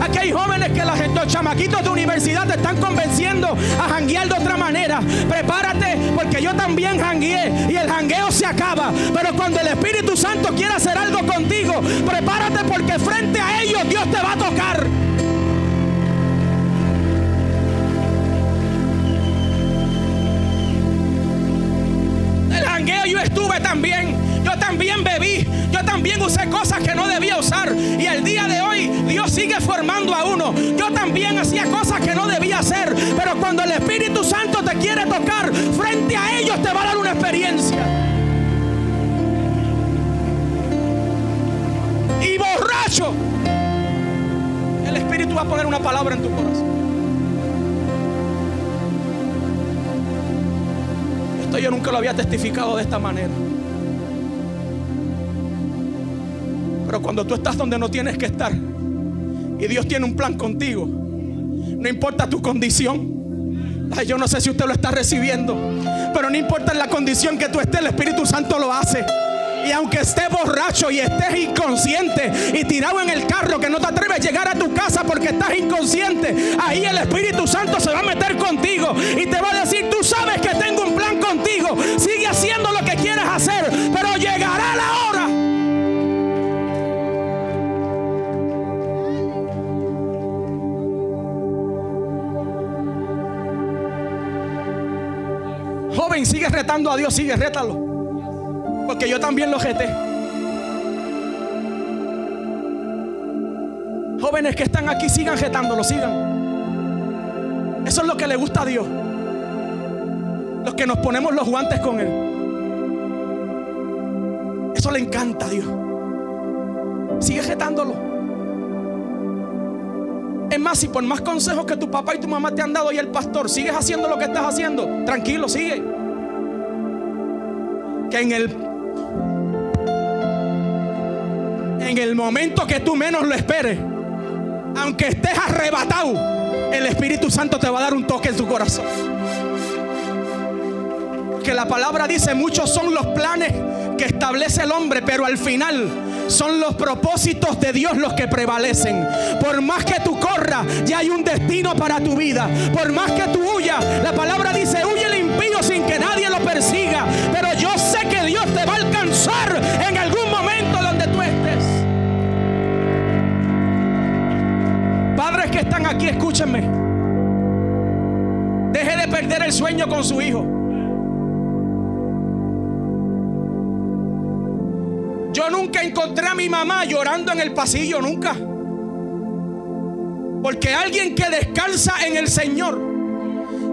Aquí hay jóvenes que los chamaquitos de universidad te están convenciendo a janguear de otra manera. Prepárate porque yo también jangueé y el jangueo se acaba. Pero cuando el Espíritu Santo quiera hacer algo contigo, prepárate porque frente a ellos Dios te va a tocar. yo estuve también. Bebí. Yo también usé cosas que no debía usar. Y el día de hoy Dios sigue formando a uno. Yo también hacía cosas que no debía hacer. Pero cuando el Espíritu Santo te quiere tocar, frente a ellos te va a dar una experiencia. Y borracho. El Espíritu va a poner una palabra en tu corazón. yo nunca lo había testificado de esta manera. Pero cuando tú estás donde no tienes que estar y Dios tiene un plan contigo, no importa tu condición. yo no sé si usted lo está recibiendo, pero no importa la condición que tú estés, el Espíritu Santo lo hace. Y aunque estés borracho y estés inconsciente y tirado en el carro que no te atreves a llegar a tu casa porque estás inconsciente, ahí el Espíritu Santo se va a meter contigo y te va a decir, tú sabes que tengo un plan contigo, sigue haciendo lo que quieres hacer, pero llegará la hora. Sigue retando a Dios, sigue, rétalo. Porque yo también lo jeté. Jóvenes que están aquí, sigan jetándolo, sigan. Eso es lo que le gusta a Dios. Los que nos ponemos los guantes con Él. Eso le encanta a Dios. Sigue jetándolo. Es más, si por más consejos que tu papá y tu mamá te han dado y el pastor, sigues haciendo lo que estás haciendo, tranquilo, sigue. En el en el momento que tú menos lo esperes, aunque estés arrebatado, el Espíritu Santo te va a dar un toque en tu corazón. Que la palabra dice, muchos son los planes que establece el hombre, pero al final son los propósitos de Dios los que prevalecen. Por más que tú corras, ya hay un destino para tu vida. Por más que tú huyas, la palabra dice, huye el impío sin que nadie están aquí, escúchenme. Deje de perder el sueño con su hijo. Yo nunca encontré a mi mamá llorando en el pasillo, nunca. Porque alguien que descansa en el Señor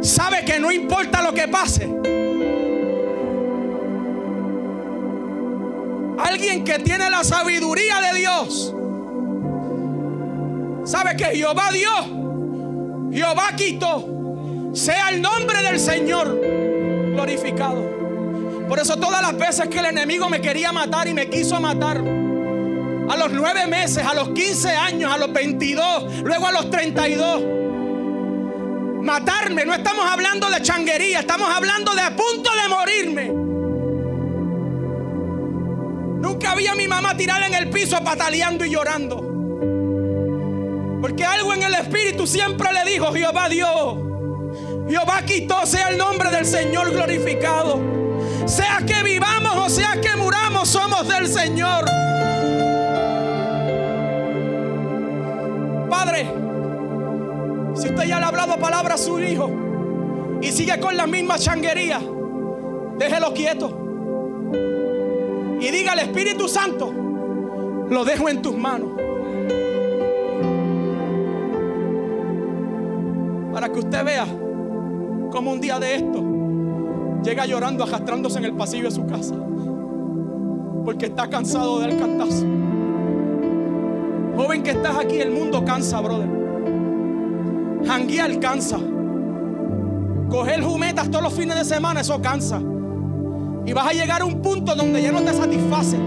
sabe que no importa lo que pase. Alguien que tiene la sabiduría de Dios sabe que Jehová dio, Jehová quitó. Sea el nombre del Señor glorificado. Por eso todas las veces que el enemigo me quería matar y me quiso matar, a los nueve meses, a los 15 años, a los 22, luego a los 32, matarme, no estamos hablando de changuería, estamos hablando de a punto de morirme. Nunca vi a mi mamá tirada en el piso pataleando y llorando. Espíritu siempre le dijo, Jehová Dios, Jehová quitó, sea el nombre del Señor glorificado. Sea que vivamos o sea que muramos, somos del Señor. Padre, si usted ya le ha hablado palabra a su hijo y sigue con la misma changuería, déjelo quieto. Y diga al Espíritu Santo, lo dejo en tus manos. Para que usted vea como un día de esto llega llorando, arrastrándose en el pasillo de su casa. Porque está cansado del cantazo. Joven que estás aquí, el mundo cansa, brother. Janguear cansa. Coger jumetas todos los fines de semana, eso cansa. Y vas a llegar a un punto donde ya no te satisface.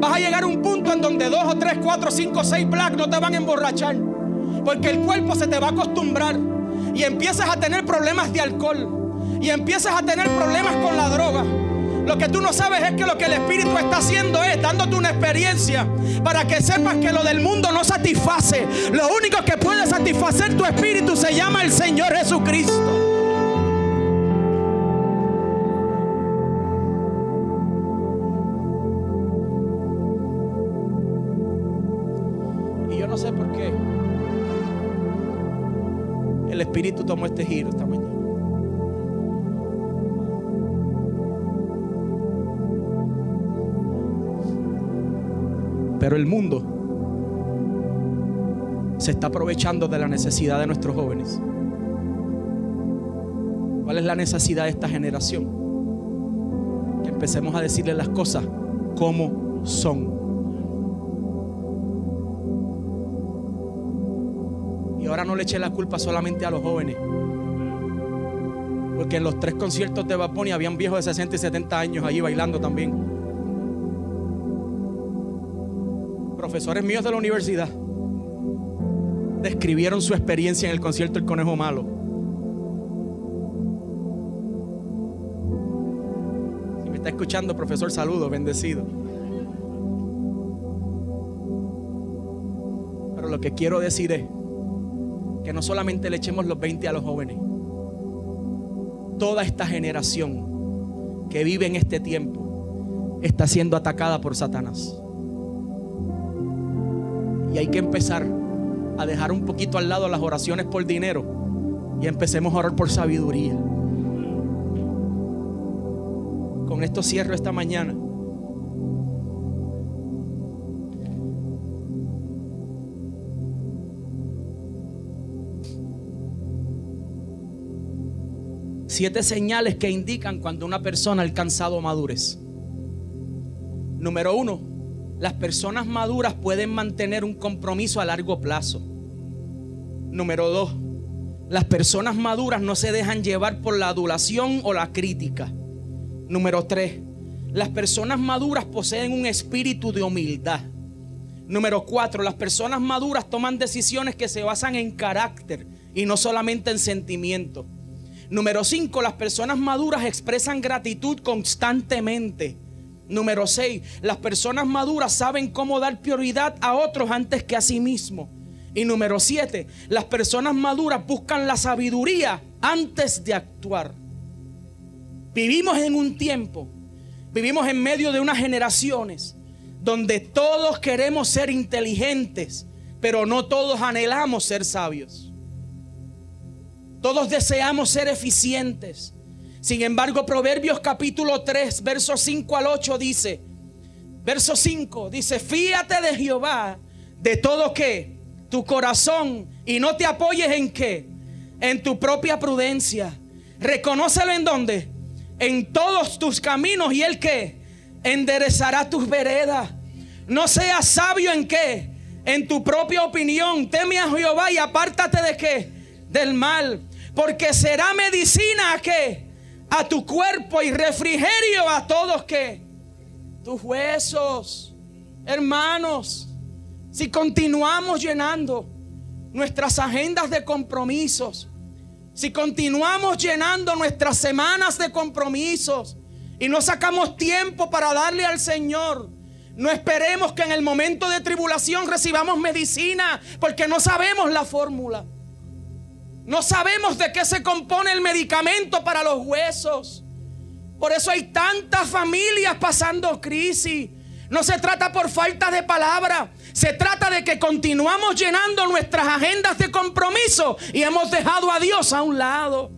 Vas a llegar a un punto en donde dos o tres, cuatro, cinco, seis black no te van a emborrachar. Porque el cuerpo se te va a acostumbrar. Y empiezas a tener problemas de alcohol. Y empiezas a tener problemas con la droga. Lo que tú no sabes es que lo que el Espíritu está haciendo es dándote una experiencia para que sepas que lo del mundo no satisface. Lo único que puede satisfacer tu espíritu se llama el Señor Jesucristo. Espíritu tomó este giro esta mañana. Pero el mundo se está aprovechando de la necesidad de nuestros jóvenes. ¿Cuál es la necesidad de esta generación? Que empecemos a decirle las cosas como son. No le eché la culpa solamente a los jóvenes. Porque en los tres conciertos de Baponi habían viejos de 60 y 70 años allí bailando también. Profesores míos de la universidad describieron su experiencia en el concierto El Conejo Malo. Si me está escuchando, profesor, saludo, bendecido. Pero lo que quiero decir es que no solamente le echemos los 20 a los jóvenes, toda esta generación que vive en este tiempo está siendo atacada por Satanás. Y hay que empezar a dejar un poquito al lado las oraciones por dinero y empecemos a orar por sabiduría. Con esto cierro esta mañana. Siete señales que indican cuando una persona ha alcanzado madurez. Número uno, las personas maduras pueden mantener un compromiso a largo plazo. Número dos, las personas maduras no se dejan llevar por la adulación o la crítica. Número tres, las personas maduras poseen un espíritu de humildad. Número cuatro, las personas maduras toman decisiones que se basan en carácter y no solamente en sentimiento. Número 5, las personas maduras expresan gratitud constantemente. Número 6, las personas maduras saben cómo dar prioridad a otros antes que a sí mismos. Y número 7, las personas maduras buscan la sabiduría antes de actuar. Vivimos en un tiempo, vivimos en medio de unas generaciones donde todos queremos ser inteligentes, pero no todos anhelamos ser sabios. Todos deseamos ser eficientes. Sin embargo, Proverbios capítulo 3, versos 5 al 8 dice, verso 5 dice, fíate de Jehová de todo que tu corazón y no te apoyes en qué? En tu propia prudencia. Reconócelo en dónde? En todos tus caminos y el que enderezará tus veredas. No seas sabio en qué? En tu propia opinión. Teme a Jehová y apártate de qué? Del mal. Porque será medicina a qué? A tu cuerpo y refrigerio a todos que tus huesos. Hermanos, si continuamos llenando nuestras agendas de compromisos, si continuamos llenando nuestras semanas de compromisos y no sacamos tiempo para darle al Señor, no esperemos que en el momento de tribulación recibamos medicina, porque no sabemos la fórmula. No sabemos de qué se compone el medicamento para los huesos. Por eso hay tantas familias pasando crisis. No se trata por falta de palabra. Se trata de que continuamos llenando nuestras agendas de compromiso y hemos dejado a Dios a un lado.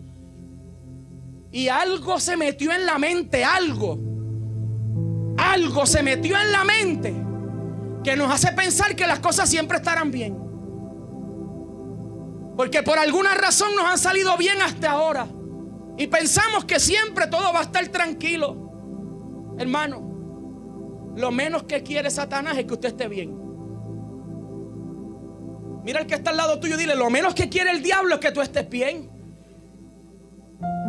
Y algo se metió en la mente, algo. Algo se metió en la mente que nos hace pensar que las cosas siempre estarán bien. Porque por alguna razón nos han salido bien hasta ahora. Y pensamos que siempre todo va a estar tranquilo. Hermano, lo menos que quiere Satanás es que usted esté bien. Mira el que está al lado tuyo, dile, lo menos que quiere el diablo es que tú estés bien.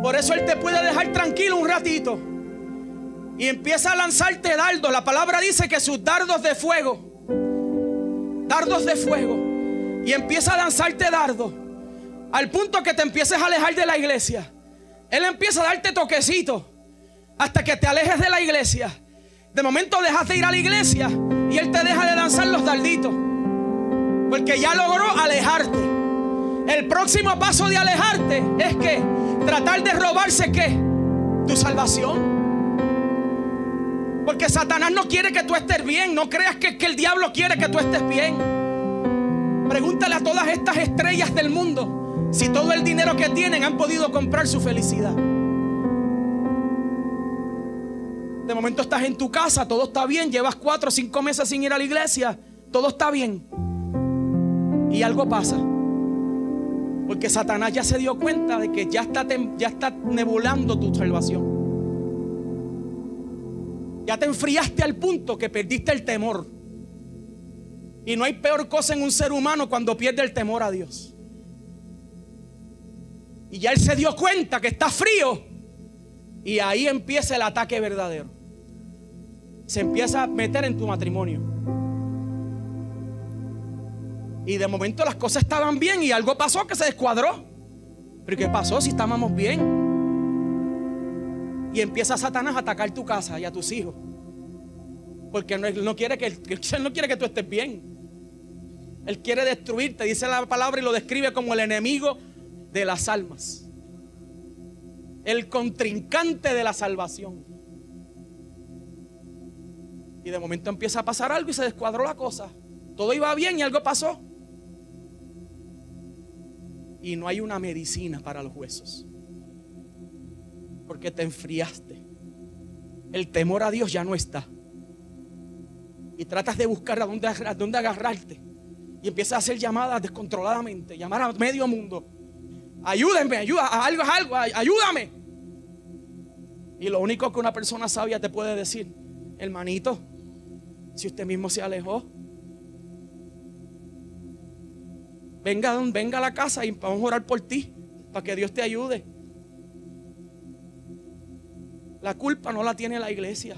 Por eso él te puede dejar tranquilo un ratito. Y empieza a lanzarte dardos. La palabra dice que sus dardos de fuego. Dardos de fuego y empieza a lanzarte dardo al punto que te empieces a alejar de la iglesia. Él empieza a darte toquecitos hasta que te alejes de la iglesia. De momento dejas de ir a la iglesia y él te deja de lanzar los darditos. Porque ya logró alejarte. El próximo paso de alejarte es que tratar de robarse qué? Tu salvación. Porque Satanás no quiere que tú estés bien. No creas que, que el diablo quiere que tú estés bien. Pregúntale a todas estas estrellas del mundo si todo el dinero que tienen han podido comprar su felicidad. De momento estás en tu casa, todo está bien, llevas cuatro o cinco meses sin ir a la iglesia, todo está bien. Y algo pasa. Porque Satanás ya se dio cuenta de que ya está, ya está nebulando tu salvación. Ya te enfriaste al punto que perdiste el temor. Y no hay peor cosa en un ser humano cuando pierde el temor a Dios. Y ya él se dio cuenta que está frío. Y ahí empieza el ataque verdadero. Se empieza a meter en tu matrimonio. Y de momento las cosas estaban bien y algo pasó que se descuadró. Pero ¿qué pasó si estábamos bien? Y empieza Satanás a atacar tu casa y a tus hijos. Porque no, quiere que, él no quiere que tú estés bien. Él quiere destruirte, dice la palabra y lo describe como el enemigo de las almas. El contrincante de la salvación. Y de momento empieza a pasar algo y se descuadró la cosa. Todo iba bien y algo pasó. Y no hay una medicina para los huesos. Porque te enfriaste. El temor a Dios ya no está. Y tratas de buscar a dónde, a dónde agarrarte y empieza a hacer llamadas descontroladamente, llamar a medio mundo. Ayúdenme, ayuda, algo es algo, ayúdame. Y lo único que una persona sabia te puede decir, hermanito, si usted mismo se alejó, venga, venga a la casa y vamos a orar por ti, para que Dios te ayude. La culpa no la tiene la iglesia.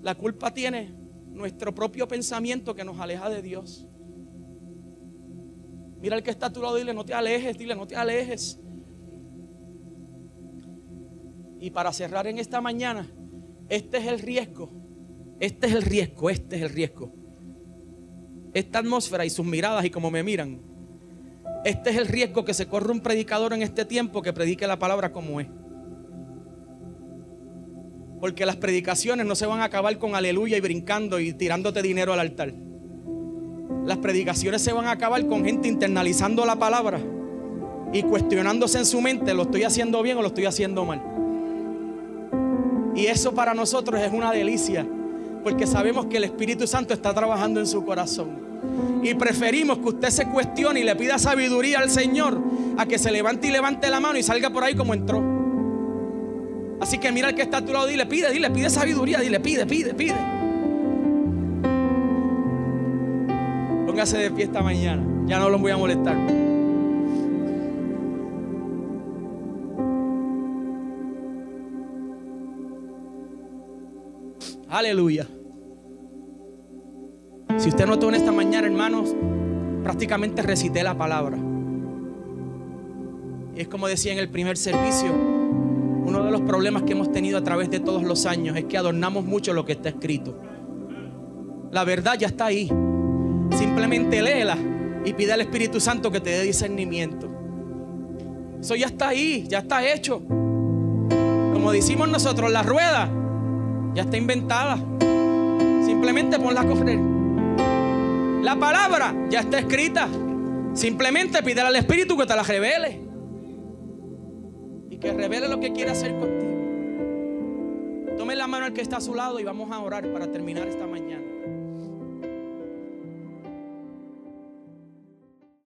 La culpa tiene nuestro propio pensamiento que nos aleja de Dios. Mira el que está a tu lado, dile, no te alejes, dile, no te alejes. Y para cerrar en esta mañana, este es el riesgo, este es el riesgo, este es el riesgo. Esta atmósfera y sus miradas y como me miran, este es el riesgo que se corre un predicador en este tiempo que predique la palabra como es. Porque las predicaciones no se van a acabar con aleluya y brincando y tirándote dinero al altar. Las predicaciones se van a acabar con gente internalizando la palabra y cuestionándose en su mente, ¿lo estoy haciendo bien o lo estoy haciendo mal? Y eso para nosotros es una delicia, porque sabemos que el Espíritu Santo está trabajando en su corazón. Y preferimos que usted se cuestione y le pida sabiduría al Señor a que se levante y levante la mano y salga por ahí como entró. Así que mira al que está a tu lado, dile, pide, dile, pide sabiduría, dile, pide, pide, pide. Póngase de pie esta mañana, ya no los voy a molestar. Aleluya. Si usted notó en esta mañana, hermanos, prácticamente recité la palabra. Y es como decía en el primer servicio, uno de los problemas que hemos tenido a través de todos los años es que adornamos mucho lo que está escrito. La verdad ya está ahí. Simplemente léela y pide al Espíritu Santo que te dé discernimiento. Eso ya está ahí, ya está hecho. Como decimos nosotros, la rueda ya está inventada. Simplemente ponla a correr. La palabra ya está escrita. Simplemente pide al Espíritu que te la revele. Y que revele lo que quiere hacer contigo. Tome la mano al que está a su lado y vamos a orar para terminar esta mañana.